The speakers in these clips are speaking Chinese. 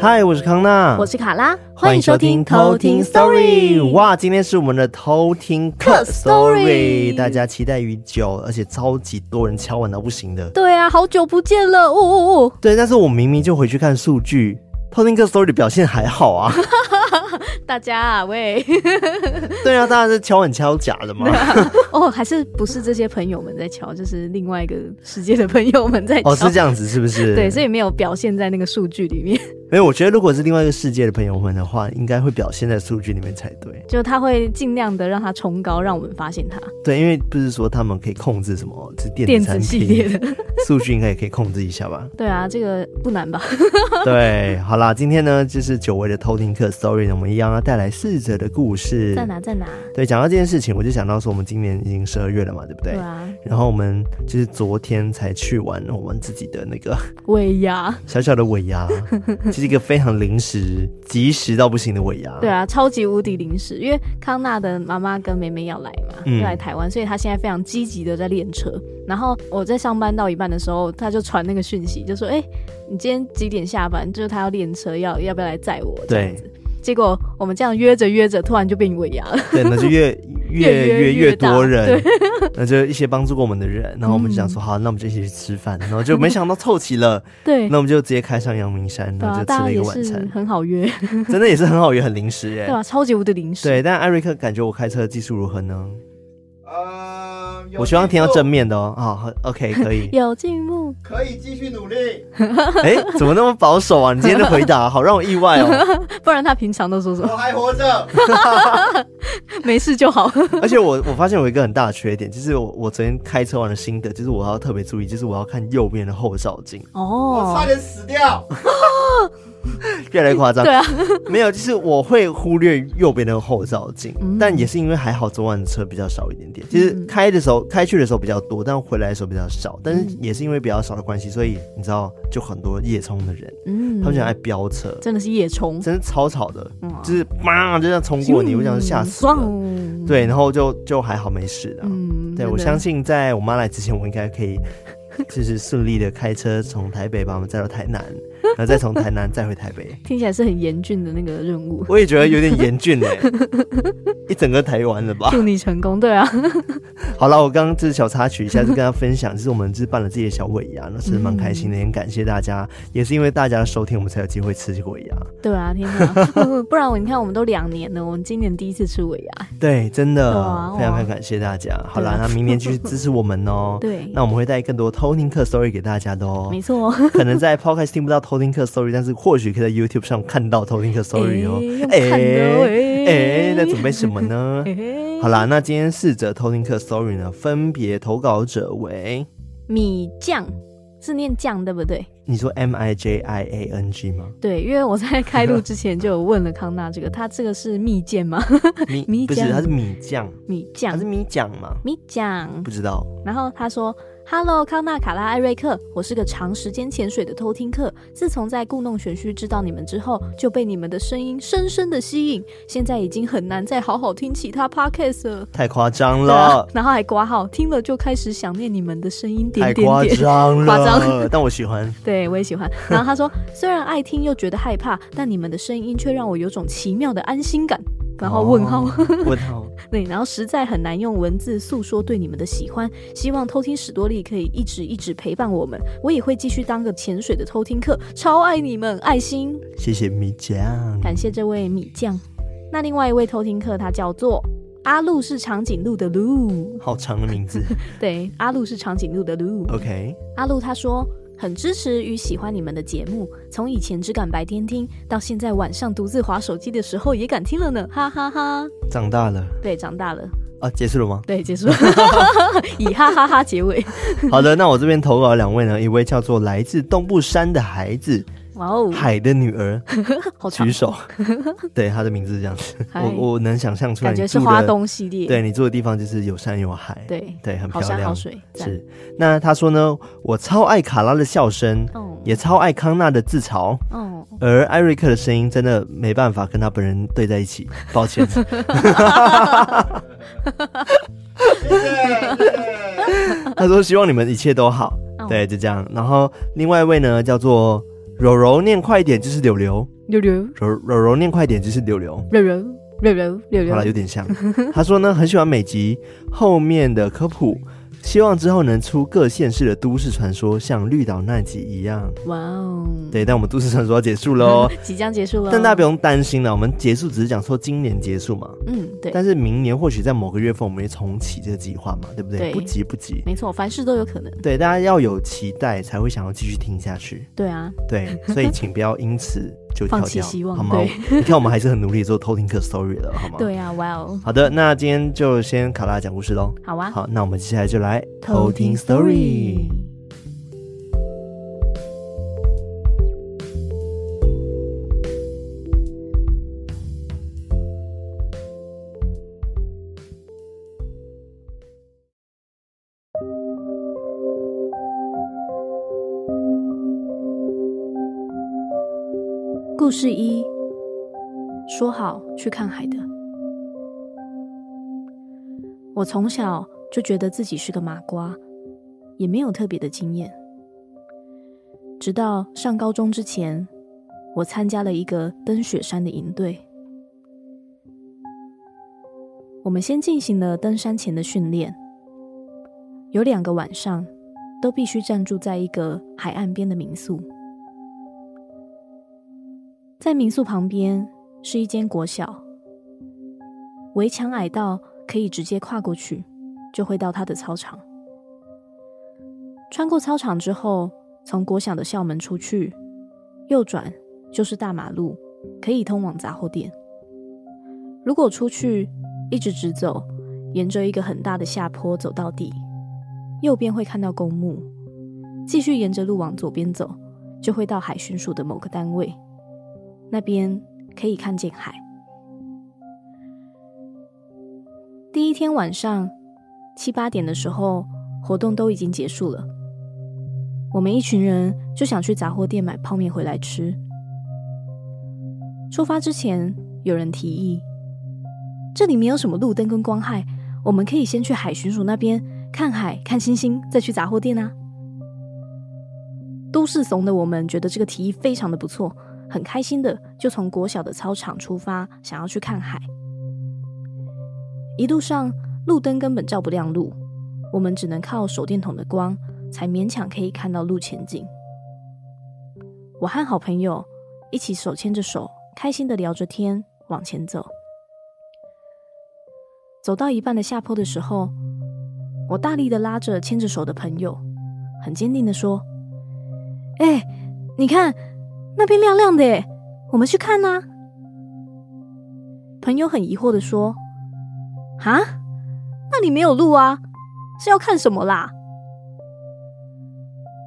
嗨，我是康娜，我是卡拉，欢迎收听偷听 Story。哇，今天是我们的偷听客 Story，大家期待已久，而且超级多人敲完到不行的。对啊，好久不见了，呜呜呜。对，但是我明明就回去看数据，偷听客 Story 的表现还好啊。大家啊，喂，对啊，大家是敲很敲假的吗？哦，还是不是这些朋友们在敲，就是另外一个世界的朋友们在敲。哦，是这样子，是不是？对，所以没有表现在那个数据里面。没有，我觉得如果是另外一个世界的朋友们的话，应该会表现在数据里面才对。就他会尽量的让他冲高，让我们发现他。对，因为不是说他们可以控制什么，是电子电子系列的数据，应该也可以控制一下吧？对啊，这个不难吧？对，好啦，今天呢就是久违的偷听课 story，我们一样要带来四则的故事。在哪？在哪？对，讲到这件事情，我就想到说，我们今年已经十二月了嘛，对不对？对啊。然后我们就是昨天才去玩我们自己的那个尾牙，小小的尾牙，是一个非常临。时及时到不行的尾牙，对啊，超级无敌临时，因为康纳的妈妈跟妹妹要来嘛，要、嗯、来台湾，所以他现在非常积极的在练车。然后我在上班到一半的时候，他就传那个讯息，就说：“哎、欸，你今天几点下班？就是他要练车，要要不要来载我？”这样子。结果我们这样约着约着，突然就变尾牙了。对，那就越越约越多人，那就一些帮助过我们的人，然后我们就想说，好，那我们就一起去吃饭，然后就没想到凑齐了。对，那我们就直接开上阳明山，然后就吃了一个晚餐，很好约，真的也是很好约，很临时 耶。对啊，超级无敌临时。对，但艾瑞克感觉我开车的技术如何呢？呃，我希望听到正面的哦。好，OK，可以。有进步，可以继续努力。哎，怎么那么保守啊？你今天的回答 好让我意外哦。不然他平常都说什么？我还活着，没事就好。而且我我发现有一个很大的缺点，就是我我昨天开车玩的心得，就是我要特别注意，就是我要看右边的后照镜。哦，我差点死掉。越来越夸张，对啊，没有，就是我会忽略右边的后照镜，嗯、但也是因为还好昨晚的车比较少一点点，其实开的时候、嗯、开去的时候比较多，但回来的时候比较少，但是也是因为比较少的关系，所以你知道，就很多夜冲的人，嗯，他们想爱飙车，真的是夜冲，真的超吵的，嗯、就是叭就这样冲过你，我想吓死了，对，然后就就还好没事的，嗯，对，我相信在我妈来之前，我应该可以就是顺利的开车从台北把我们载到台南。然后再从台南再回台北，听起来是很严峻的那个任务。我也觉得有点严峻哎，一整个台湾了吧？祝你成功，对啊。好了，我刚刚这是小插曲一下，就跟大家分享，就是我们是办了自己的小尾牙，那是蛮开心的，也很感谢大家，也是因为大家的收听，我们才有机会吃这个尾牙。对啊，天哪，不然我你看，我们都两年了，我们今年第一次吃尾牙。对，真的，非常非常感谢大家。好了，那明年继续支持我们哦。对，那我们会带更多偷听客 story 给大家的哦。没错，可能在 podcast 听不到偷听课 story，但是或许可以在 YouTube 上看到偷听课 story 哦。哎哎，在准备什么呢？好啦，那今天四则偷听课 story 呢，分别投稿者为米酱，是念酱对不对？你说 M I J I A N G 吗？对，因为我在开录之前就有问了康纳这个，他这个是蜜饯吗？米米不是，他是米酱，米酱，他是米酱吗？米酱，不知道。然后他说。Hello，康纳、卡拉、艾瑞克，我是个长时间潜水的偷听客。自从在故弄玄虚知道你们之后，就被你们的声音深深的吸引。现在已经很难再好好听其他 podcast 了，太夸张了、啊。然后还挂号，听了就开始想念你们的声音点点点，太夸张了，夸张。但我喜欢，对我也喜欢。然后他说，虽然爱听又觉得害怕，但你们的声音却让我有种奇妙的安心感。然后问号，哦、问号，对，然后实在很难用文字诉说对你们的喜欢。希望偷听史多利可以一直一直陪伴我们，我也会继续当个潜水的偷听客，超爱你们，爱心。谢谢米酱，感谢这位米酱。那另外一位偷听客，他叫做阿路，是长颈鹿的鹿，好长的名字。对，阿路是长颈鹿的鹿。OK，阿路他说。很支持与喜欢你们的节目，从以前只敢白天听，到现在晚上独自划手机的时候也敢听了呢，哈哈哈，哈！长大了，对，长大了啊，结束了吗？对，结束了，以哈哈哈结尾。好的，那我这边投稿两位呢，一位叫做来自东部山的孩子。哇哦，海的女儿，好举手。对，她的名字是这样子，我我能想象出来，感觉是花东系列。对，你住的地方就是有山有海，对对，很漂亮。好山好水是。那他说呢，我超爱卡拉的笑声，也超爱康纳的自嘲，哦，而艾瑞克的声音真的没办法跟他本人对在一起，抱歉。他说希望你们一切都好。Oh. 对，就这样。然后另外一位呢，叫做柔柔，念快一点就是柳柳。柳柳，柔柔柔念快一点就是柳柳。柳柳，柳柳，柳柳。好了，有点像。他说呢，很喜欢每集后面的科普。希望之后能出各县市的都市传说，像绿岛那集一样。哇哦！对，但我们都市传说要结束喽，即将结束了。但大家不用担心了，我们结束只是讲说今年结束嘛。嗯，对。但是明年或许在某个月份，我们会重启这个计划嘛，对不对？对，不急不急。没错，凡事都有可能。对，大家要有期待，才会想要继续听下去。对啊。对，所以请不要因此。就放弃希望，好吗？你看，我们还是很努力做偷听客 story 了，好吗？对啊，哇哦！好的，那今天就先卡拉讲故事喽。好啊，好，那我们接下来就来偷听 story。故事一，说好去看海的。我从小就觉得自己是个麻瓜，也没有特别的经验。直到上高中之前，我参加了一个登雪山的营队。我们先进行了登山前的训练，有两个晚上都必须暂住在一个海岸边的民宿。在民宿旁边是一间国小，围墙矮到可以直接跨过去，就会到他的操场。穿过操场之后，从国小的校门出去，右转就是大马路，可以通往杂货店。如果出去一直直走，沿着一个很大的下坡走到底，右边会看到公墓，继续沿着路往左边走，就会到海巡署的某个单位。那边可以看见海。第一天晚上七八点的时候，活动都已经结束了。我们一群人就想去杂货店买泡面回来吃。出发之前，有人提议，这里没有什么路灯跟光害，我们可以先去海巡署那边看海、看星星，再去杂货店啊。都市怂的我们觉得这个提议非常的不错。很开心的，就从国小的操场出发，想要去看海。一路上路灯根本照不亮路，我们只能靠手电筒的光，才勉强可以看到路前景。我和好朋友一起手牵着手，开心的聊着天，往前走。走到一半的下坡的时候，我大力的拉着牵着手的朋友，很坚定的说：“哎，你看。”那边亮亮的，我们去看呐。朋友很疑惑的说：“啊，那里没有路啊，是要看什么啦？”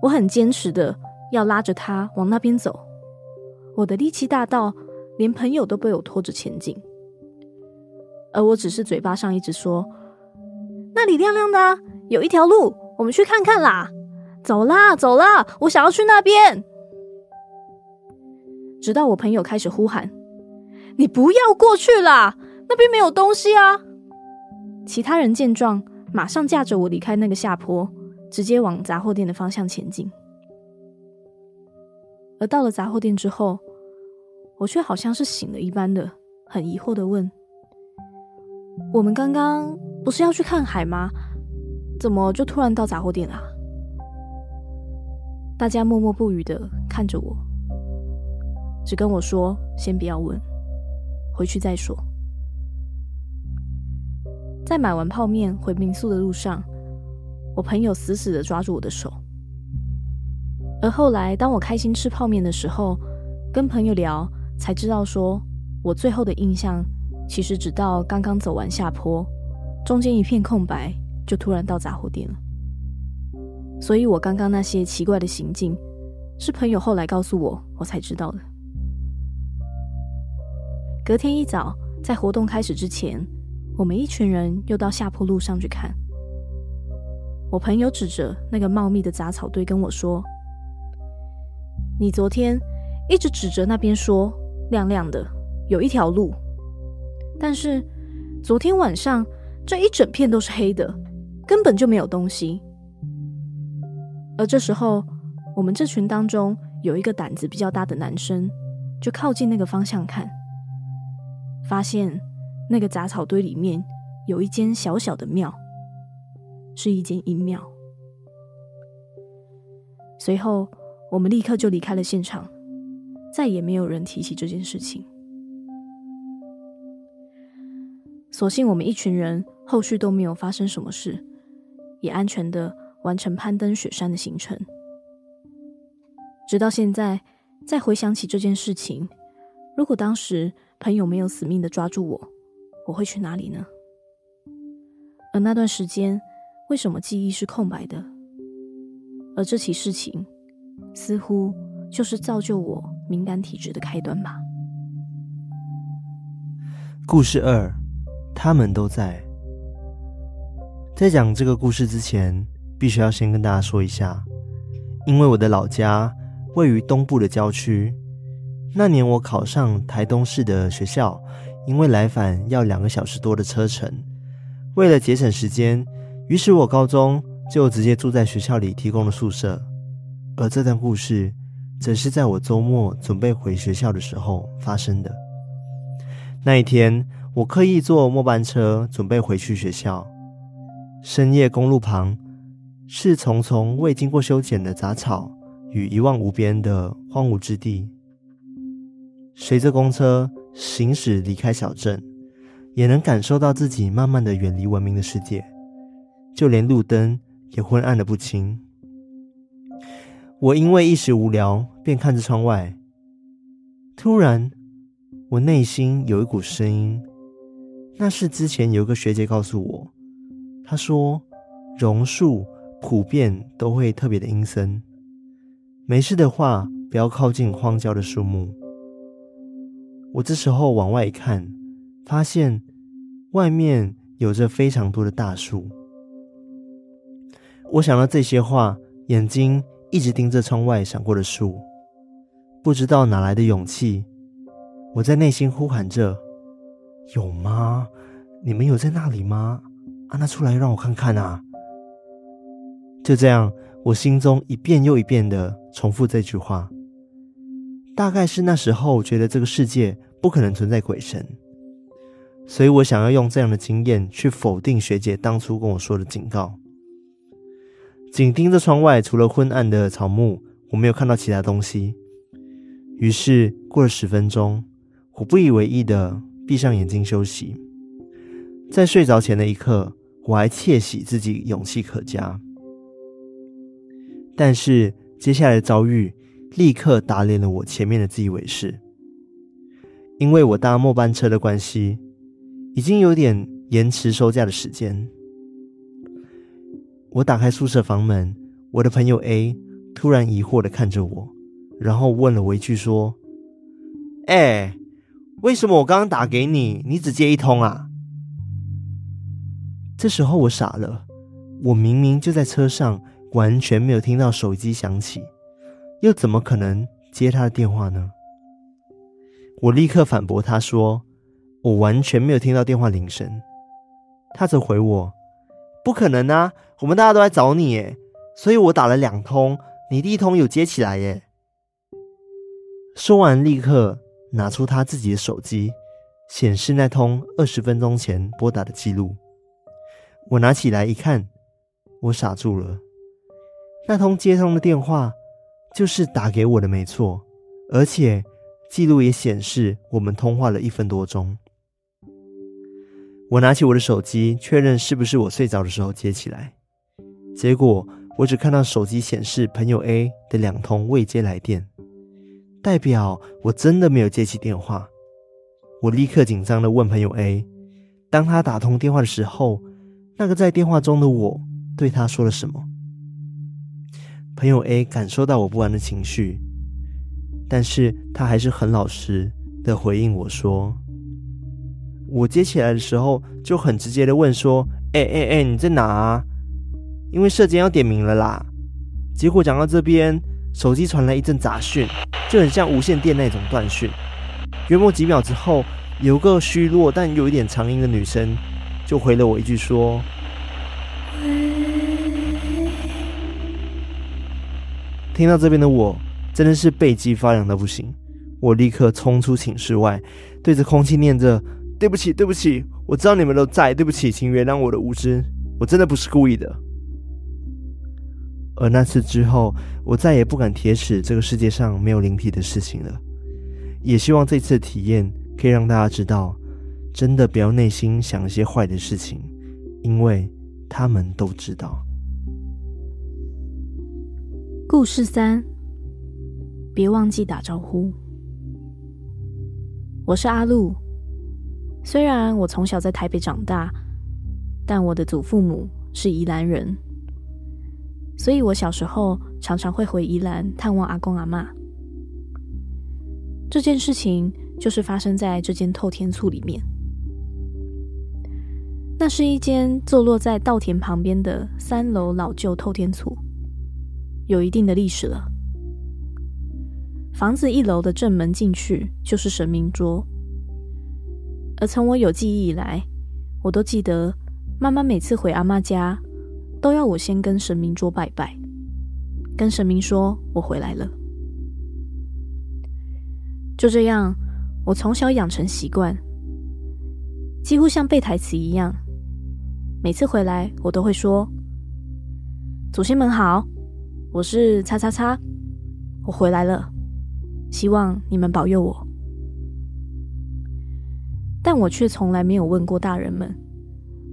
我很坚持的要拉着他往那边走，我的力气大到连朋友都被我拖着前进，而我只是嘴巴上一直说：“那里亮亮的，有一条路，我们去看看啦！走啦，走啦，我想要去那边。”直到我朋友开始呼喊：“你不要过去啦，那边没有东西啊！”其他人见状，马上架着我离开那个下坡，直接往杂货店的方向前进。而到了杂货店之后，我却好像是醒了一般的，很疑惑的问：“我们刚刚不是要去看海吗？怎么就突然到杂货店啦？”大家默默不语的看着我。只跟我说：“先不要问，回去再说。”在买完泡面回民宿的路上，我朋友死死的抓住我的手。而后来，当我开心吃泡面的时候，跟朋友聊，才知道说，我最后的印象其实只到刚刚走完下坡，中间一片空白，就突然到杂货店了。所以我刚刚那些奇怪的行径，是朋友后来告诉我，我才知道的。隔天一早，在活动开始之前，我们一群人又到下坡路上去看。我朋友指着那个茂密的杂草堆跟我说：“你昨天一直指着那边说亮亮的，有一条路，但是昨天晚上这一整片都是黑的，根本就没有东西。而这时候，我们这群当中有一个胆子比较大的男生，就靠近那个方向看，发现那个杂草堆里面有一间小小的庙，是一间阴庙。随后，我们立刻就离开了现场，再也没有人提起这件事情。所幸我们一群人后续都没有发生什么事，也安全的完成攀登雪山的行程。直到现在，再回想起这件事情，如果当时朋友没有死命的抓住我，我会去哪里呢？而那段时间，为什么记忆是空白的？而这起事情，似乎就是造就我敏感体质的开端吧。故事二。他们都在。在讲这个故事之前，必须要先跟大家说一下，因为我的老家位于东部的郊区。那年我考上台东市的学校，因为来返要两个小时多的车程，为了节省时间，于是我高中就直接住在学校里提供的宿舍。而这段故事，则是在我周末准备回学校的时候发生的。那一天。我刻意坐末班车，准备回去学校。深夜公路旁是丛丛未经过修剪的杂草与一望无边的荒芜之地。随着公车行驶离开小镇，也能感受到自己慢慢的远离文明的世界，就连路灯也昏暗的不清。我因为一时无聊，便看着窗外。突然，我内心有一股声音。那是之前有个学姐告诉我，她说榕树普遍都会特别的阴森，没事的话不要靠近荒郊的树木。我这时候往外一看，发现外面有着非常多的大树。我想到这些话，眼睛一直盯着窗外闪过的树，不知道哪来的勇气，我在内心呼喊着。有吗？你们有在那里吗？啊，那出来让我看看啊！就这样，我心中一遍又一遍的重复这句话。大概是那时候觉得这个世界不可能存在鬼神，所以我想要用这样的经验去否定学姐当初跟我说的警告。紧盯着窗外，除了昏暗的草木，我没有看到其他东西。于是过了十分钟，我不以为意的。闭上眼睛休息，在睡着前的一刻，我还窃喜自己勇气可嘉。但是接下来的遭遇立刻打脸了我前面的自以为是，因为我搭末班车的关系，已经有点延迟收假的时间。我打开宿舍房门，我的朋友 A 突然疑惑的看着我，然后问了我一句说：“哎、”为什么我刚刚打给你，你只接一通啊？这时候我傻了，我明明就在车上，完全没有听到手机响起，又怎么可能接他的电话呢？我立刻反驳他说，我完全没有听到电话铃声。他则回我，不可能啊，我们大家都在找你耶，所以我打了两通，你第一通有接起来耶。说完，立刻。拿出他自己的手机，显示那通二十分钟前拨打的记录。我拿起来一看，我傻住了。那通接通的电话就是打给我的，没错，而且记录也显示我们通话了一分多钟。我拿起我的手机，确认是不是我睡着的时候接起来。结果我只看到手机显示朋友 A 的两通未接来电。代表我真的没有接起电话，我立刻紧张的问朋友 A，当他打通电话的时候，那个在电话中的我对他说了什么？朋友 A 感受到我不安的情绪，但是他还是很老实的回应我说，我接起来的时候就很直接的问说，哎哎哎，你在哪啊？因为舍监要点名了啦。结果讲到这边，手机传来一阵杂讯。就很像无线电那种断讯，约莫几秒之后，有个虚弱但有一点长音的女生就回了我一句说：“听到这边的我，真的是背脊发凉的不行。我立刻冲出寝室外，对着空气念着：“对不起，对不起，我知道你们都在，对不起，请原谅我的无知，我真的不是故意的。”而那次之后，我再也不敢铁齿这个世界上没有灵体的事情了。也希望这次的体验可以让大家知道，真的不要内心想一些坏的事情，因为他们都知道。故事三，别忘记打招呼。我是阿路，虽然我从小在台北长大，但我的祖父母是宜兰人。所以我小时候常常会回宜兰探望阿公阿嬷。这件事情就是发生在这间透天厝里面。那是一间坐落在稻田旁边的三楼老旧透天厝，有一定的历史了。房子一楼的正门进去就是神明桌，而从我有记忆以来，我都记得妈妈每次回阿妈家。都要我先跟神明桌拜拜，跟神明说我回来了。就这样，我从小养成习惯，几乎像背台词一样。每次回来，我都会说：“祖先们好，我是叉叉叉，我回来了，希望你们保佑我。”但我却从来没有问过大人们，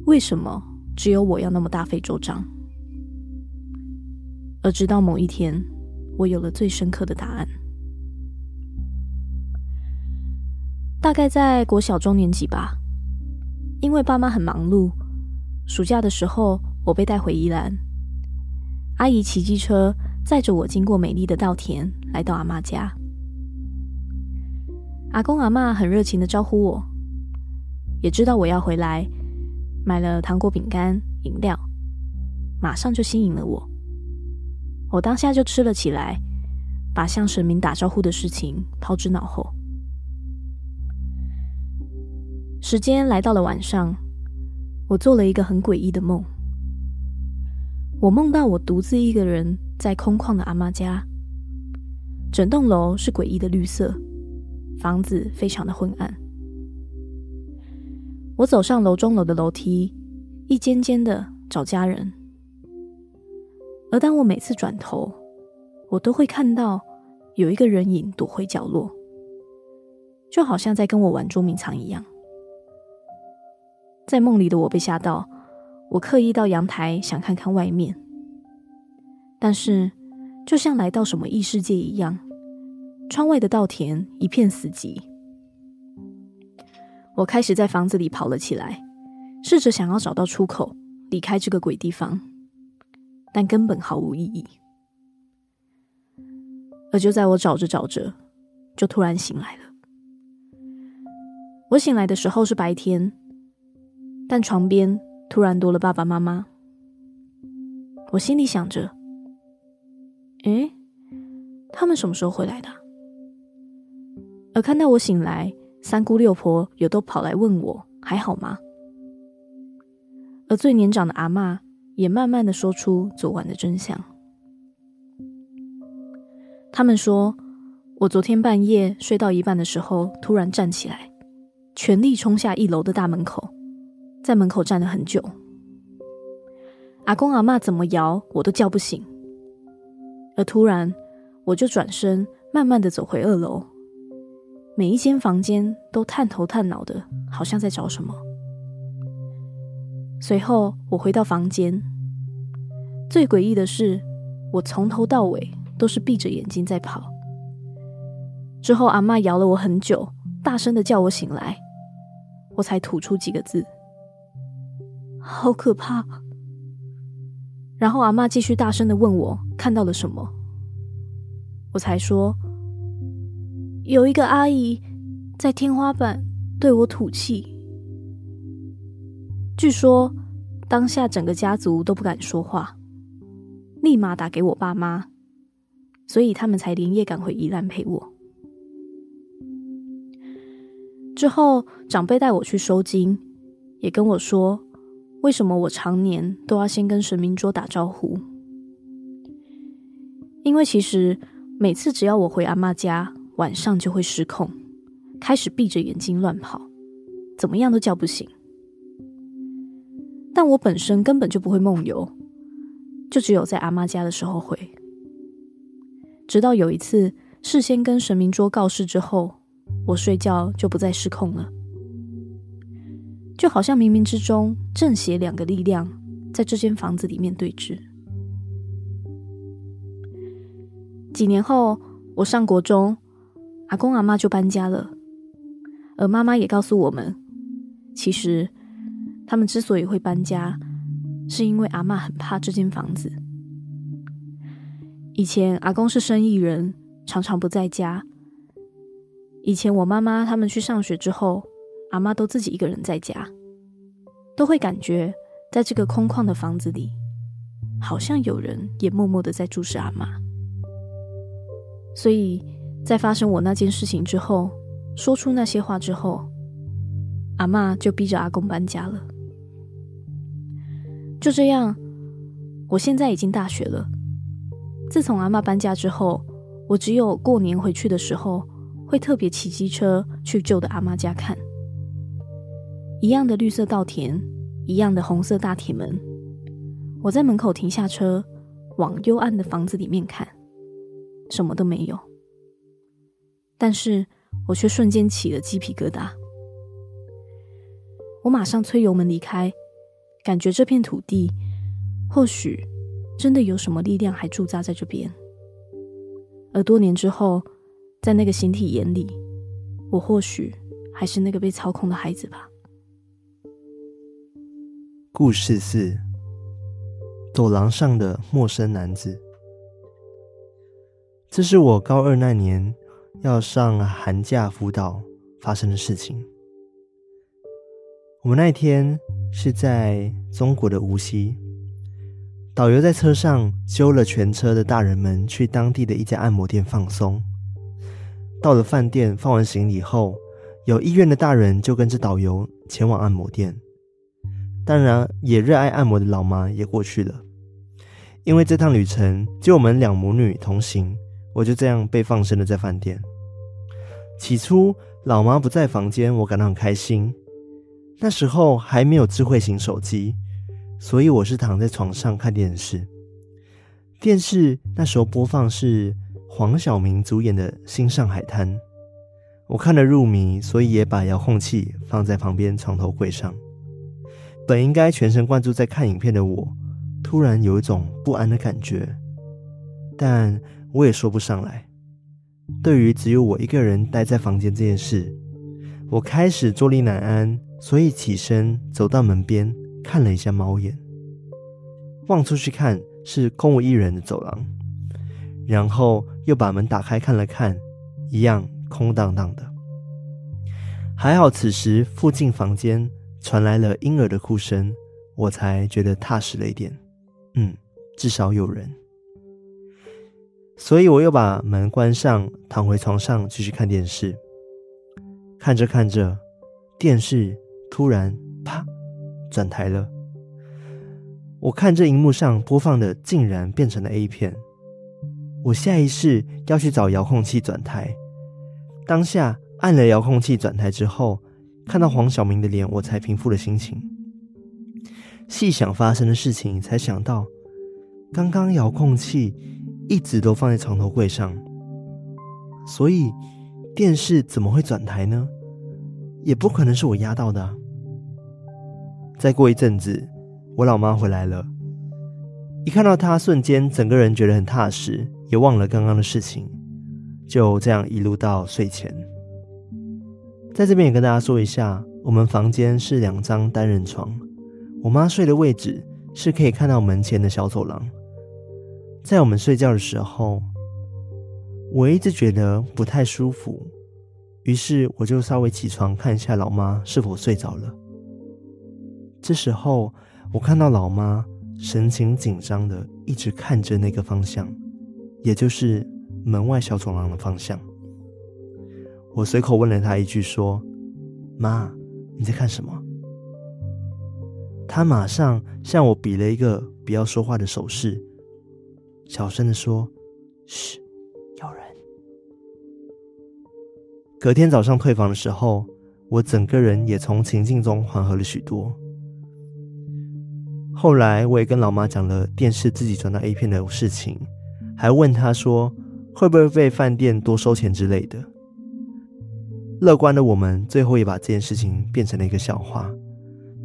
为什么？只有我要那么大费周章，而直到某一天，我有了最深刻的答案。大概在国小中年级吧，因为爸妈很忙碌，暑假的时候我被带回宜兰，阿姨骑机车载着我经过美丽的稻田，来到阿妈家。阿公阿嬷很热情的招呼我，也知道我要回来。买了糖果、饼干、饮料，马上就吸引了我。我当下就吃了起来，把向神明打招呼的事情抛之脑后。时间来到了晚上，我做了一个很诡异的梦。我梦到我独自一个人在空旷的阿妈家，整栋楼是诡异的绿色，房子非常的昏暗。我走上楼中楼的楼梯，一间间的找家人。而当我每次转头，我都会看到有一个人影躲回角落，就好像在跟我玩捉迷藏一样。在梦里的我被吓到，我刻意到阳台想看看外面，但是就像来到什么异世界一样，窗外的稻田一片死寂。我开始在房子里跑了起来，试着想要找到出口，离开这个鬼地方，但根本毫无意义。而就在我找着找着，就突然醒来了。我醒来的时候是白天，但床边突然多了爸爸妈妈。我心里想着：“诶，他们什么时候回来的？”而看到我醒来。三姑六婆也都跑来问我还好吗？而最年长的阿嬷也慢慢的说出昨晚的真相。他们说，我昨天半夜睡到一半的时候，突然站起来，全力冲下一楼的大门口，在门口站了很久。阿公阿嬷怎么摇我都叫不醒，而突然我就转身，慢慢的走回二楼。每一间房间都探头探脑的，好像在找什么。随后我回到房间，最诡异的是，我从头到尾都是闭着眼睛在跑。之后阿嬷摇了我很久，大声的叫我醒来，我才吐出几个字：“好可怕。”然后阿妈继续大声的问我看到了什么，我才说。有一个阿姨在天花板对我吐气。据说当下整个家族都不敢说话，立马打给我爸妈，所以他们才连夜赶回宜兰陪我。之后长辈带我去收金，也跟我说为什么我常年都要先跟神明桌打招呼，因为其实每次只要我回阿妈家，晚上就会失控，开始闭着眼睛乱跑，怎么样都叫不醒。但我本身根本就不会梦游，就只有在阿妈家的时候会。直到有一次事先跟神明桌告示之后，我睡觉就不再失控了，就好像冥冥之中正邪两个力量在这间房子里面对峙。几年后，我上国中，阿公阿嬷就搬家了，而妈妈也告诉我们，其实他们之所以会搬家，是因为阿嬷很怕这间房子。以前阿公是生意人，常常不在家。以前我妈妈他们去上学之后，阿妈都自己一个人在家，都会感觉在这个空旷的房子里，好像有人也默默的在注视阿妈。所以在发生我那件事情之后，说出那些话之后，阿妈就逼着阿公搬家了。就这样，我现在已经大学了。自从阿妈搬家之后，我只有过年回去的时候，会特别骑机车去旧的阿妈家看。一样的绿色稻田，一样的红色大铁门。我在门口停下车，往幽暗的房子里面看。什么都没有，但是我却瞬间起了鸡皮疙瘩。我马上催油门离开，感觉这片土地或许真的有什么力量还驻扎在这边。而多年之后，在那个形体眼里，我或许还是那个被操控的孩子吧。故事四：走廊上的陌生男子。这是我高二那年要上寒假辅导发生的事情。我们那天是在中国的无锡，导游在车上揪了全车的大人们去当地的一家按摩店放松。到了饭店放完行李后，有意愿的大人就跟着导游前往按摩店。当然，也热爱按摩的老妈也过去了，因为这趟旅程就我们两母女同行。我就这样被放生了在饭店。起初，老妈不在房间，我感到很开心。那时候还没有智慧型手机，所以我是躺在床上看电视。电视那时候播放是黄晓明主演的《新上海滩》，我看得入迷，所以也把遥控器放在旁边床头柜上。本应该全神贯注在看影片的我，突然有一种不安的感觉，但。我也说不上来。对于只有我一个人待在房间这件事，我开始坐立难安，所以起身走到门边看了一下猫眼，望出去看是空无一人的走廊，然后又把门打开看了看，一样空荡荡的。还好此时附近房间传来了婴儿的哭声，我才觉得踏实了一点。嗯，至少有人。所以我又把门关上，躺回床上继续看电视。看着看着，电视突然啪转台了。我看这荧幕上播放的竟然变成了 A 片。我下意识要去找遥控器转台，当下按了遥控器转台之后，看到黄晓明的脸，我才平复了心情。细想发生的事情，才想到刚刚遥控器。一直都放在床头柜上，所以电视怎么会转台呢？也不可能是我压到的。再过一阵子，我老妈回来了，一看到她，瞬间整个人觉得很踏实，也忘了刚刚的事情，就这样一路到睡前。在这边也跟大家说一下，我们房间是两张单人床，我妈睡的位置是可以看到门前的小走廊。在我们睡觉的时候，我一直觉得不太舒服，于是我就稍微起床看一下老妈是否睡着了。这时候，我看到老妈神情紧张的一直看着那个方向，也就是门外小走廊的方向。我随口问了他一句说：“妈，你在看什么？”他马上向我比了一个不要说话的手势。小声的说：“嘘，有人。隔天早上退房的时候，我整个人也从情境中缓和了许多。后来我也跟老妈讲了电视自己转到 A 片的事情，还问她说会不会被饭店多收钱之类的。乐观的我们最后也把这件事情变成了一个笑话，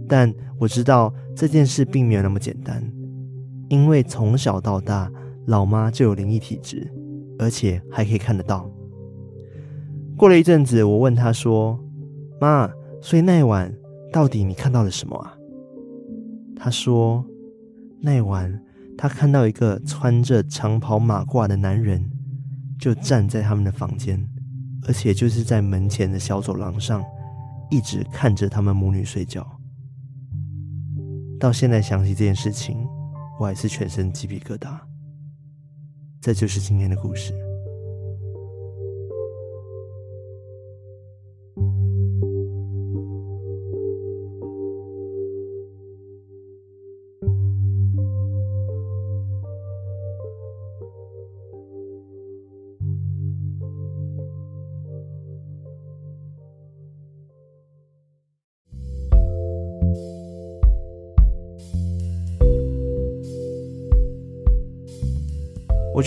但我知道这件事并没有那么简单，因为从小到大老妈就有灵异体质，而且还可以看得到。过了一阵子，我问她说：“妈，所以那晚到底你看到了什么啊？”他说：“那晚，他看到一个穿着长袍马褂的男人，就站在他们的房间，而且就是在门前的小走廊上，一直看着他们母女睡觉。到现在想起这件事情，我还是全身鸡皮疙瘩。这就是今天的故事。”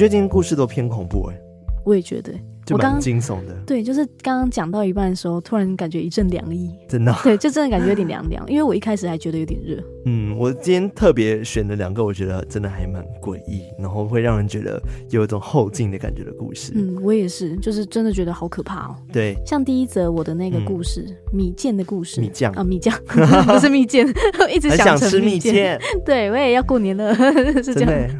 觉得今天故事都偏恐怖哎、欸，我也觉得。就蛮惊悚的，对，就是刚刚讲到一半的时候，突然感觉一阵凉意，真的，对，就真的感觉有点凉凉，因为我一开始还觉得有点热。嗯，我今天特别选了两个，我觉得真的还蛮诡异，然后会让人觉得有一种后劲的感觉的故事。嗯，我也是，就是真的觉得好可怕哦。对，像第一则我的那个故事，嗯、米见的故事，米酱啊，米酱 不是蜜饯，一直想，想吃蜜饯。对，我也要过年了，是这样。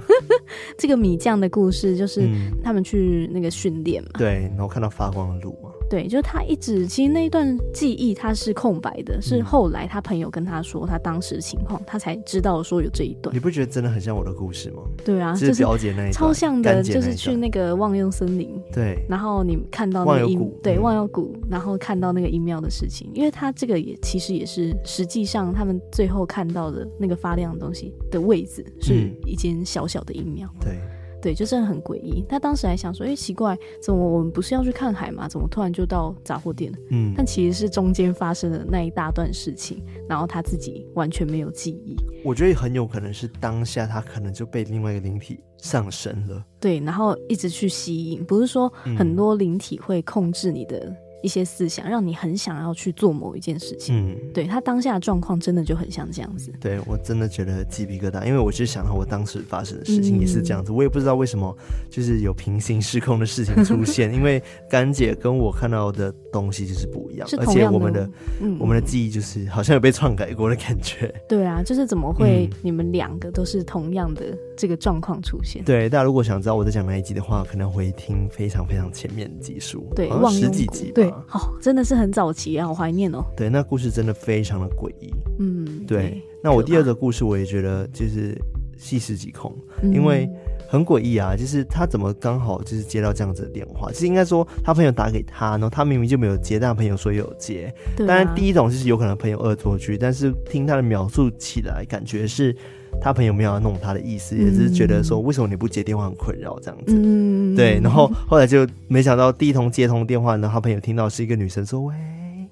这个米酱的故事就是他们去那个训练嘛，对，然后看到发光的路嘛。对，就是他一直其实那一段记忆他是空白的，是后来他朋友跟他说他当时的情况，他才知道说有这一段。你不觉得真的很像我的故事吗？对啊，就是表姐那一段，超像的，就是去那个忘忧森林。对，然后你看到那个阴，对，忘忧谷，然后看到那个阴庙的事情，因为他这个也其实也是实际上他们最后看到的那个发亮的东西的位置是一间小小的阴庙。嗯、对。对，就真的很诡异。他当时还想说：“哎，奇怪，怎么我们不是要去看海吗？怎么突然就到杂货店了？”嗯，但其实是中间发生的那一大段事情，然后他自己完全没有记忆。我觉得很有可能是当下他可能就被另外一个灵体上身了。对，然后一直去吸引，不是说很多灵体会控制你的。嗯一些思想让你很想要去做某一件事情，嗯，对，他当下的状况真的就很像这样子。对，我真的觉得鸡皮疙瘩，因为我就想到我当时发生的事情也是这样子，嗯、我也不知道为什么就是有平行时空的事情 出现，因为干姐跟我看到的东西就是不一样，而且我们的、嗯、我们的记忆就是好像有被篡改过的感觉。对啊，就是怎么会你们两个都是同样的这个状况出现？对，大家如果想知道我在讲哪一集的话，可能会听非常非常前面的集数，对，十几集，对。哦，真的是很早期啊，好怀念哦。对，那故事真的非常的诡异。嗯，对。对，那我第二个故事，我也觉得就是细思极恐，嗯、因为很诡异啊。就是他怎么刚好就是接到这样子的电话？其实应该说他朋友打给他，然后他明明就没有接，但朋友说有接。当然，第一种就是有可能朋友恶作剧，但是听他的描述起来，感觉是。他朋友没有要弄他的意思，嗯、也只是觉得说，为什么你不接电话很困扰这样子。嗯，对。然后后来就没想到第一通接通电话呢，他朋友听到是一个女生说喂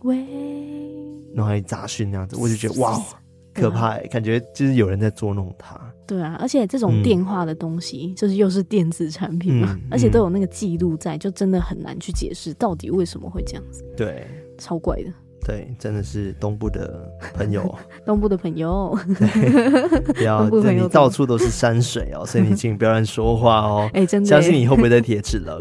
喂，然后还杂讯那样子，我就觉得哇，可怕、欸，感觉就是有人在捉弄他。对啊，而且这种电话的东西，嗯、就是又是电子产品嘛，嗯、而且都有那个记录在，就真的很难去解释到底为什么会这样子。对，超怪的。对，真的是东部的朋友，东部的朋友，对，不要，对，你到处都是山水哦，所以你请不要乱说话哦。哎，真的，相信你以后不会再铁齿了。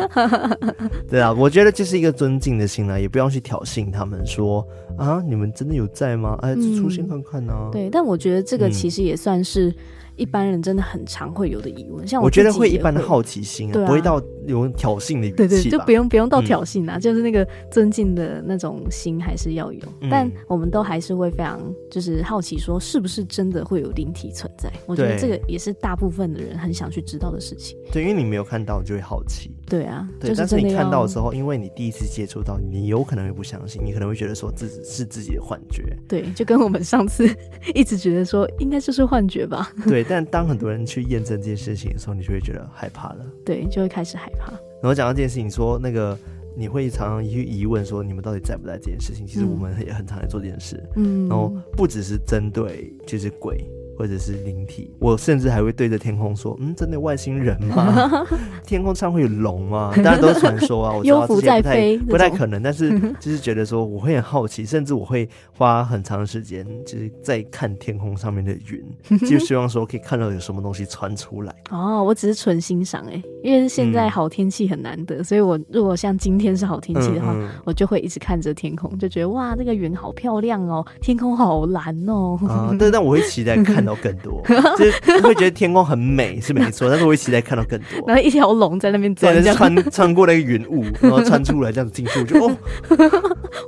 对啊，我觉得就是一个尊敬的心啦，也不要去挑衅他们说啊，你们真的有在吗？哎，出现看看呢、啊嗯。对，但我觉得这个其实也算是。一般人真的很常会有的疑问，像我，我觉得会一般的好奇心啊，啊不会到有挑衅的语气，对，对对，就不用不用到挑衅啊，嗯、就是那个尊敬的那种心还是要有。嗯、但我们都还是会非常就是好奇，说是不是真的会有灵体存在？我觉得这个也是大部分的人很想去知道的事情。对，因为你没有看到，你就会好奇。对啊，对，但是你看到的时候，因为你第一次接触到，你有可能会不相信，你可能会觉得说自己是自己的幻觉。对，就跟我们上次 一直觉得说应该就是幻觉吧。对。但当很多人去验证这件事情的时候，你就会觉得害怕了。对，就会开始害怕。然后讲到这件事情，说那个你会常常去疑问说，你们到底在不在这件事情？其实我们也很常在做这件事。嗯，然后不只是针对就是鬼。或者是灵体，我甚至还会对着天空说：“嗯，真的外星人吗？天空上会有龙吗？当然都是传说啊，我知道这些不太不太可能。但是 就是觉得说，我会很好奇，甚至我会花很长时间，就是在看天空上面的云，就希望说可以看到有什么东西传出来。哦，我只是纯欣赏哎，因为现在好天气很难得，嗯、所以我如果像今天是好天气的话，嗯嗯、我就会一直看着天空，就觉得哇，那个云好漂亮哦，天空好蓝哦。啊，但但我会期待看。到更多，就是会觉得天空很美是没错，但是我一直在看到更多。然后一条龙在那边转，穿穿过那个云雾，然后穿出来这样子进去，我就 哦，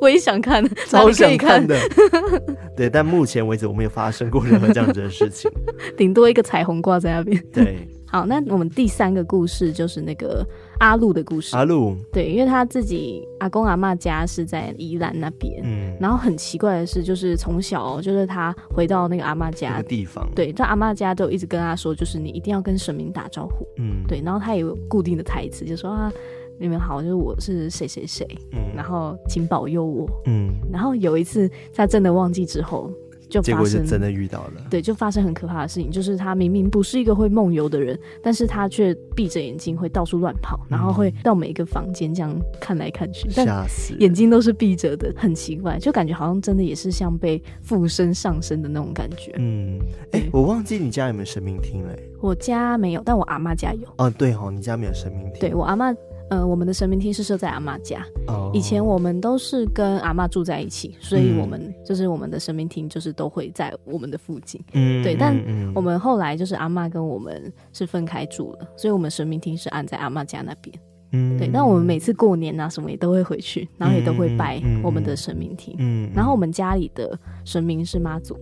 我也想看，超想看的。对，但目前为止我没有发生过任何这样子的事情，顶多一个彩虹挂在那边。对。好，那我们第三个故事就是那个阿路的故事。阿路，对，因为他自己阿公阿嬷家是在宜兰那边，嗯，然后很奇怪的是，就是从小就是他回到那个阿嬷家。的地方，对，在阿妈家都一直跟他说，就是你一定要跟神明打招呼，嗯，对，然后他也有固定的台词，就说啊，你们好，就是我是谁谁谁，嗯，然后请保佑我，嗯，然后有一次他真的忘记之后。就结果是真的遇到了，对，就发生很可怕的事情，就是他明明不是一个会梦游的人，但是他却闭着眼睛会到处乱跑，然后会到每一个房间这样看来看去，吓死，眼睛都是闭着的，很奇怪，就感觉好像真的也是像被附身上身的那种感觉。嗯，哎、欸，我忘记你家有没有神明厅了？我家没有，但我阿妈家有。哦，对哦，你家没有神明厅。对，我阿妈。呃，我们的神明厅是设在阿嬷家。Oh. 以前我们都是跟阿嬷住在一起，所以我们就是我们的神明厅就是都会在我们的附近。嗯，对。但我们后来就是阿嬷跟我们是分开住了，所以我们神明厅是安在阿嬷家那边。嗯，对。但我们每次过年啊什么也都会回去，然后也都会拜我们的神明厅。嗯，然后我们家里的神明是妈祖。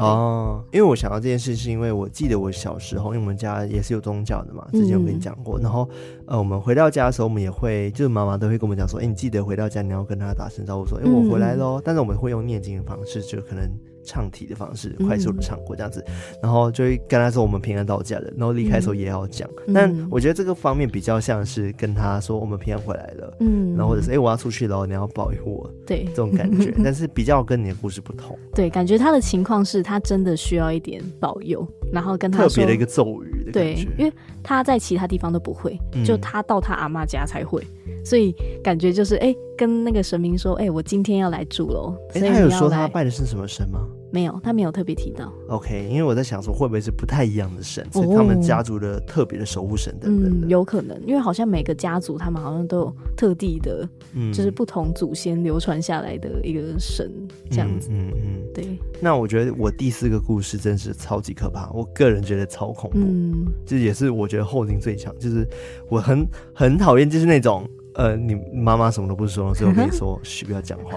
哦，因为我想到这件事，是因为我记得我小时候，因为我们家也是有宗教的嘛，之前有跟你讲过。嗯、然后，呃，我们回到家的时候，我们也会，就是妈妈都会跟我们讲说，哎，你记得回到家你要跟他打声招呼，说，哎，我回来喽。嗯、但是我们会用念经的方式，就可能。唱题的方式，快速的唱过这样子，嗯、然后就会跟他说我们平安到家了，然后离开的时候也要讲。嗯、但我觉得这个方面比较像是跟他说我们平安回来了，嗯，然后或者是哎、欸、我要出去了，你要保佑我，对，这种感觉。但是比较跟你的故事不同，对，感觉他的情况是他真的需要一点保佑，然后跟他说特别的一个咒语的感觉，对，因为他在其他地方都不会，就他到他阿妈家才会，嗯、所以感觉就是哎、欸、跟那个神明说，哎、欸、我今天要来住喽。哎、欸，他有说他拜的是什么神吗？没有，他没有特别提到。OK，因为我在想说，会不会是不太一样的神，是他们家族的特别的守护神等等。嗯，有可能，因为好像每个家族他们好像都有特地的，嗯，就是不同祖先流传下来的一个神这样子。嗯嗯，对。那我觉得我第四个故事真是超级可怕，我个人觉得超恐怖。嗯，这也是我觉得后劲最强，就是我很很讨厌，就是那种。呃，你妈妈什么都不说，所以我跟你说，嘘，不要讲话。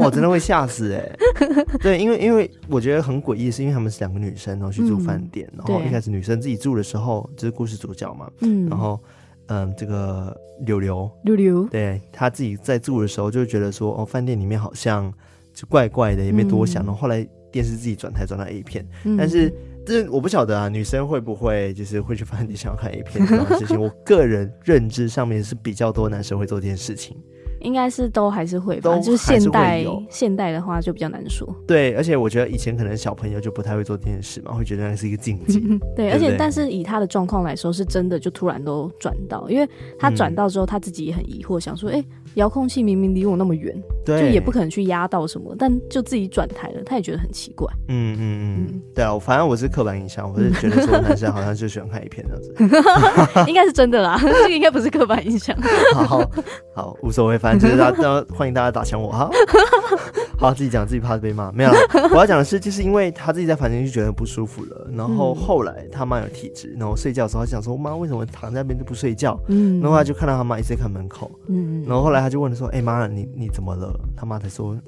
我真的会吓死哎、欸！对，因为因为我觉得很诡异，是因为他们是两个女生，然后去住饭店，嗯、然后一开始女生自己住的时候，就是故事主角嘛，嗯，然后嗯，这个柳柳柳柳，对，她自己在住的时候就觉得说，哦，饭店里面好像就怪怪的，也没多想，嗯、然后后来电视自己转台转到 A 片，嗯、但是。这我不晓得啊，女生会不会就是会去翻你想要看 A 片这种事情？我个人认知上面是比较多男生会做这件事情。应该是都还是会吧，都就是现代现代的话就比较难说。对，而且我觉得以前可能小朋友就不太会做这件事嘛，会觉得那是一个禁忌。对，而且但是以他的状况来说，是真的就突然都转到，因为他转到之后，他自己也很疑惑，想说，哎，遥控器明明离我那么远，对，就也不可能去压到什么，但就自己转台了，他也觉得很奇怪。嗯嗯嗯，对啊，反正我是刻板印象，我是觉得说男生好像就喜欢看一片这样子，应该是真的啦，这个应该不是刻板印象。好好好，无所谓。反正就是大家欢迎大家打枪我哈，好，自己讲自己怕被骂，没有。我要讲的是，就是因为他自己在房间就觉得不舒服了，然后后来他妈有体质，然后睡觉的时候他想说，妈为什么躺在那边都不睡觉？嗯，然后他就看到他妈一直在看门口，嗯，然后后来他就问他说，哎妈，你你怎么了？他妈才说。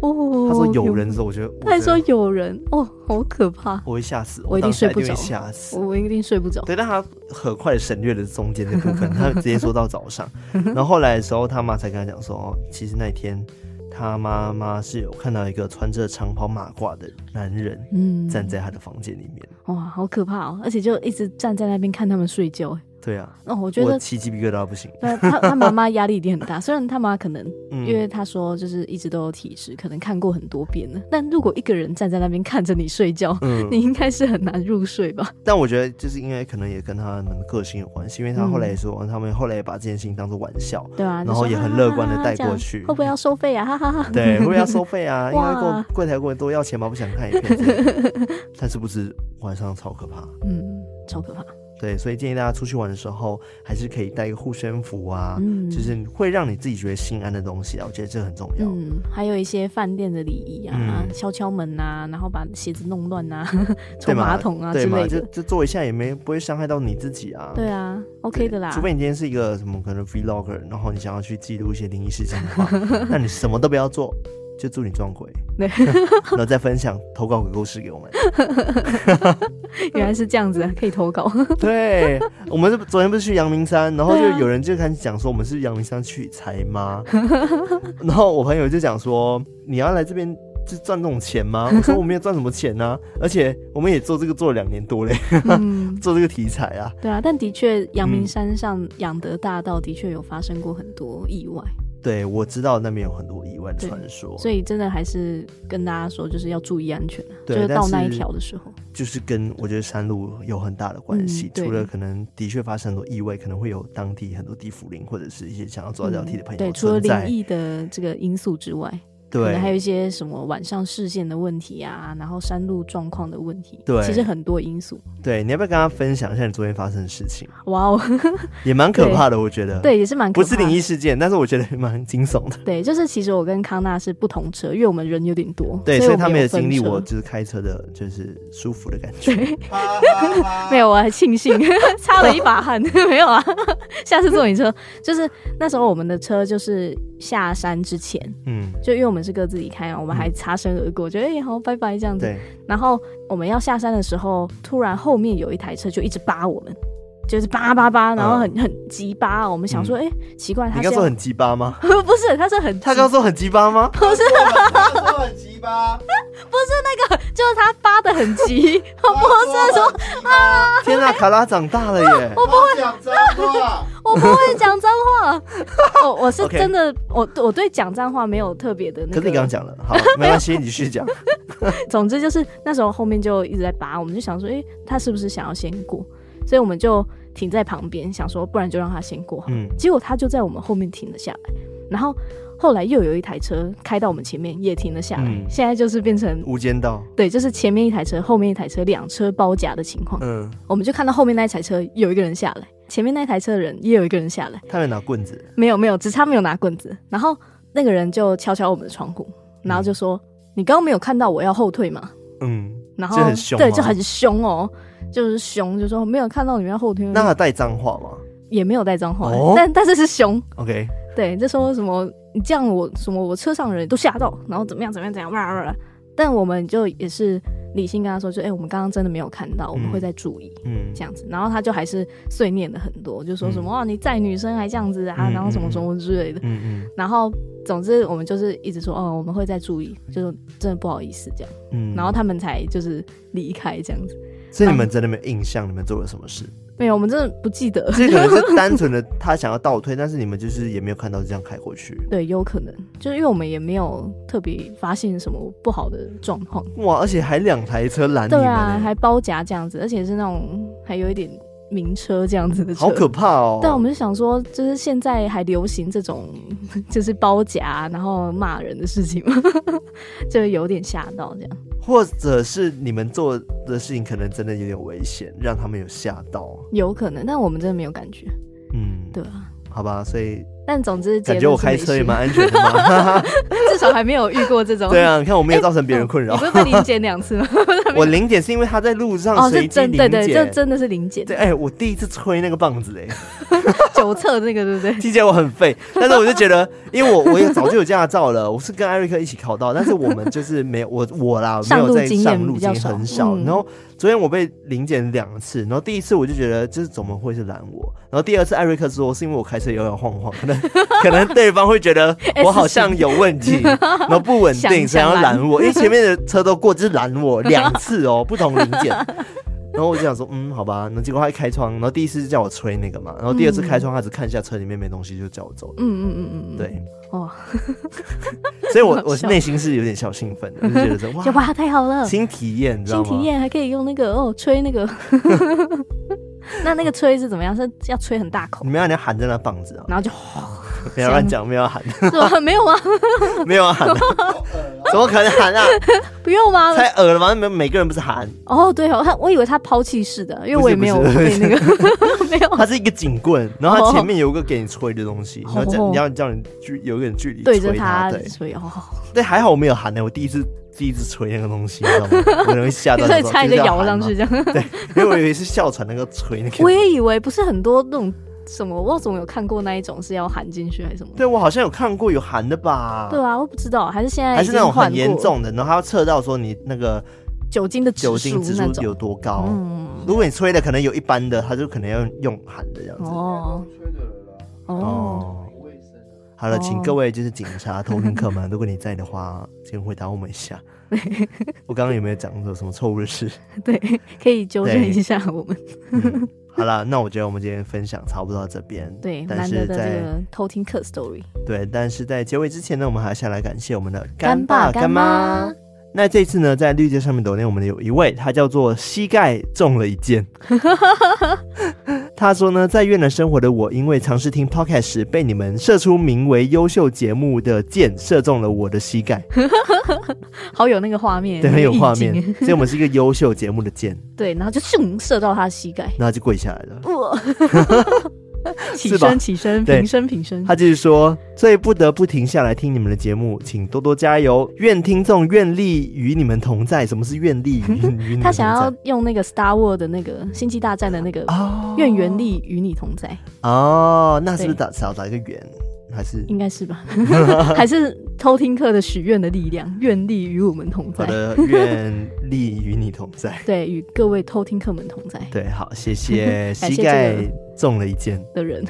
哦，他说有人的时候，我觉得他还说有人哦，好可怕，我会吓死，我一定睡不着，吓死，我一定睡不着。对，但他很快省略了中间的部分，他直接说到早上，然后后来的时候，他妈才跟他讲说，哦，其实那天他妈妈是有看到一个穿着长袍马褂的男人，嗯，站在他的房间里面。哇，好可怕哦！而且就一直站在那边看他们睡觉。对啊，哦，我觉得我起鸡皮疙瘩不行。对，他他妈妈压力一定很大。虽然他妈可能，嗯、因为他说就是一直都有体质，可能看过很多遍了。但如果一个人站在那边看着你睡觉，嗯、你应该是很难入睡吧？但我觉得就是因为可能也跟他们的个性有关系，因为他后来也说，嗯、他们后来也把这件事情当做玩笑，对啊，然后也很乐观的带过去。会不会要收费啊？哈哈哈。对，会不会要收费啊？因为 过柜台过多要钱吗？不想看影片。但是不是晚上超可怕？嗯，超可怕。对，所以建议大家出去玩的时候，还是可以带一个护身符啊，嗯，就是会让你自己觉得心安的东西啊，我觉得这很重要。嗯，还有一些饭店的礼仪啊，嗯、敲敲门啊，然后把鞋子弄乱啊，冲马桶啊之类的，就就做一下也没不会伤害到你自己啊。对啊，OK 的啦。除非你今天是一个什么可能 vlogger，然后你想要去记录一些灵异事件的话，那你什么都不要做。就祝你撞鬼，对，然后再分享投稿鬼故事给我们。原来是这样子，可以投稿。对，我们是昨天不是去阳明山，然后就有人就开始讲说我们是阳明山取材吗？然后我朋友就讲说，你要来这边就赚这种钱吗？我说我没有赚什么钱呢、啊，而且我们也做这个做了两年多嘞，嗯、做这个题材啊。对啊，但的确阳明山上养德大道的确有发生过很多意外。对，我知道那边有很多意外传说，所以真的还是跟大家说，就是要注意安全啊。对，就是到那一条的时候，就是跟我觉得山路有很大的关系。嗯、除了可能的确发生很多意外，可能会有当地很多地府灵或者是一些想要抓交替的朋友、嗯。对，除了灵异的这个因素之外。对，还有一些什么晚上视线的问题啊，然后山路状况的问题，对，其实很多因素。对，你要不要跟他分享一下你昨天发生的事情？哇哦，也蛮可怕的，我觉得。对，也是蛮可怕的。不是灵异事件，但是我觉得蛮惊悚的。对，就是其实我跟康纳是不同车，因为我们人有点多，对，所以他没有经历我就是开车的，就是舒服的感觉。对，没有，我还庆幸 擦了一把汗，没有啊。下次坐你车，就是那时候我们的车就是下山之前，嗯，就因为我们是各自离开啊，我们还擦身而过，觉得哎好拜拜这样子。对。然后我们要下山的时候，突然后面有一台车就一直扒我们，就是叭叭叭，然后很很急扒。我们想说，哎，奇怪，他你刚说很急扒吗？不是，他是很，他刚说很急扒吗？不是，他说很急扒，不是那个，就是他扒的很急，我不是说啊！天哪，卡拉长大了耶！我不会讲脏话。我不会讲脏话，我我是真的，我我对讲脏话没有特别的那个。可是你刚刚讲了，好，没关系，你继续讲。总之就是那时候后面就一直在扒，我们就想说，诶，他是不是想要先过？所以我们就停在旁边，想说不然就让他先过。嗯，结果他就在我们后面停了下来，然后后来又有一台车开到我们前面，也停了下来。现在就是变成无间道，对，就是前面一台车，后面一台车，两车包夹的情况。嗯，我们就看到后面那一台车有一个人下来。前面那台车的人也有一个人下来，他没拿棍子，没有没有，只差没有拿棍子。然后那个人就敲敲我们的窗户，然后就说：“嗯、你刚刚没有看到我要后退吗？”嗯，然后就很凶，对，就很凶哦，就是凶，就说没有看到你们后天。那他带脏话吗？也没有带脏话，哦、但但是是凶。OK，对，就说什么你这样我什么我车上人都吓到，然后怎么样怎么样怎样，哇哇哇。但我们就也是理性跟他说，就哎、欸，我们刚刚真的没有看到，我们会再注意，嗯，这样子。然后他就还是碎念了很多，就说什么、嗯、啊，你载女生还这样子啊，嗯、然后什么什么之类的，嗯嗯。然后总之我们就是一直说哦，我们会再注意，就是真的不好意思这样，嗯。然后他们才就是离开这样子。所以你们真的没有印象，你们做了什么事？没有，我们真的不记得。这可能是 单纯的他想要倒退，但是你们就是也没有看到这样开过去。对，有可能就是因为我们也没有特别发现什么不好的状况。哇，而且还两台车拦你们。对啊，还包夹这样子，而且是那种还有一点名车这样子的车，好可怕哦。但我们就想说，就是现在还流行这种 就是包夹然后骂人的事情吗？就有点吓到这样。或者是你们做的事情可能真的有点危险，让他们有吓到，有可能，但我们真的没有感觉。嗯，对啊，好吧，所以。但总之，感觉我开车也蛮安全的嘛，至少还没有遇过这种。对啊，你看我没有造成别人困扰。你不是被临检两次吗？我临检是因为他在路上随机临检，对对，就真的是临检。对，哎，我第一次吹那个棒子哎，九测那个对不对？听起来我很废，但是我就觉得，因为我我也早就有驾照了，我是跟艾瑞克一起考到，但是我们就是没有我我啦，没有在上路经验很少，然后。昨天我被临检两次，然后第一次我就觉得就是怎么会是拦我，然后第二次艾瑞克说是因为我开车摇摇晃晃，可能 可能对方会觉得我好像有问题，然后不稳定，想要拦我，因为前面的车都过，就是拦我 两次哦，不同零件。然后我就想说，嗯，好吧。那结果他一开窗，然后第一次就叫我吹那个嘛，然后第二次开窗，他只看一下车里面没东西，就叫我走。嗯嗯嗯嗯，对，哦，所以我我内心是有点小兴奋，就觉得说哇，哇，太好了，新体验，新体验还可以用那个哦，吹那个。那那个吹是怎么样？是要吹很大口？你们要你要含着那棒子啊，然后就。不要乱讲，没有喊？没有吗？没有喊，怎么可能喊啊？不用吗？太恶了吗？每每个人不是喊？哦，对哦，他我以为他抛弃式的，因为我也没有对那个没有。他是一个警棍，然后他前面有一个给你吹的东西，然后叫你要叫你距有一点距离对着它吹哦。对，还好我没有喊呢，我第一次第一次吹那个东西，你知道吗？我容易吓到，所以差点就咬上去这样。对，因为我以为是哮喘那个吹那个。我也以为不是很多那种。什么？我怎么有看过那一种是要含进去还是什么？对，我好像有看过有含的吧？对啊，我不知道，还是现在还是那种很严重的，然后他要测到说你那个酒精的酒精指数有多高。嗯，如果你吹的可能有一般的，他就可能要用含的这样子。哦，吹的哦。好了，请各位就是警察、偷听客们，如果你在的话，请回答我们一下。我刚刚有没有讲说什么错误的事？对，可以纠正一下我们。好了，那我觉得我们今天分享差不多到这边。对，难得的这个偷听客 story。对，但是在结尾之前呢，我们还是要来感谢我们的干爸干妈。那这次呢，在绿界上面抖内，我们有一位，他叫做膝盖中了一箭。他说呢，在越南生活的我，因为尝试听 podcast 时，被你们射出名为“优秀节目”的箭射中了我的膝盖。好有那个画面，对，很有画面。所以，我们是一个优秀节目的箭。对，然后就咻射到他的膝盖，然后就跪下来了。哇 起身，起身，平身，平身。他就是说，所以不得不停下来听你们的节目，请多多加油。愿听众愿力与你们同在。什么是愿力与与你们？他想要用那个 Star War 的那个星际大战的那个愿原力与你同在。哦，那是不是打少打一个圆？还是应该是吧？还是偷听课的许愿的力量，愿力与我们同在。好的，愿力与你同在。对，与各位偷听客们同在。对，好，谢谢膝盖中了一箭的人，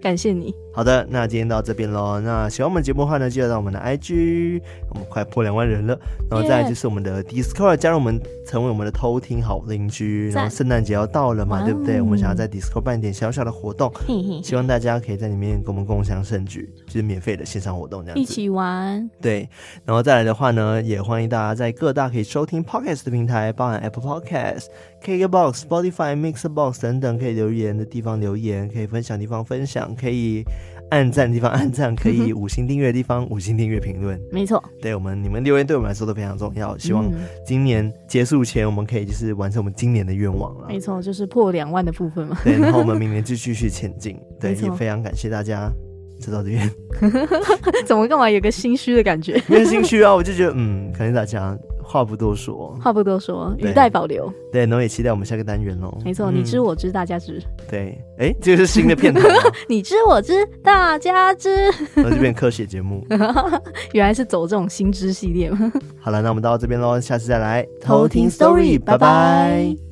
感谢你。好的，那今天到这边喽。那喜欢我们节目的话呢，记得到我们的 IG，我们快破两万人了。然后再来就是我们的 Discord，加入我们，成为我们的偷听好邻居。然后圣诞节要到了嘛，对不对？我们想要在 Discord 办一点小小的活动，希望大家可以在里面跟我们共享盛举，就是免费的线上活动这样子。一起玩。对，然后再来的话呢，也欢迎大家在各大可以收听 Podcast 的平台，包含 Apple Podcast、KKBox、Spotify、Mixbox 等等，可以留言的地方留言，可以分享的地方分享，可以。按赞的地方按赞，可以 五星订阅的地方五星订阅评论。没错，对我们你们留言对我们来说都非常重要。希望今年结束前，我们可以就是完成我们今年的愿望了。没错，就是破两万的部分嘛。对，然后我们 明年就继续前进。对，也非常感谢大家知道这边。怎么干嘛有个心虚的感觉？没有心虚啊，我就觉得嗯，感谢大家。话不多说，话不多说，语带保留。对，然后也期待我们下个单元喽。没错，你知我知，大家知。对，哎，这个是新的片头。你知我知，大家知。这边科学节目，原来是走这种新知系列吗？好了，那我们到这边喽，下次再来偷听 story，拜拜。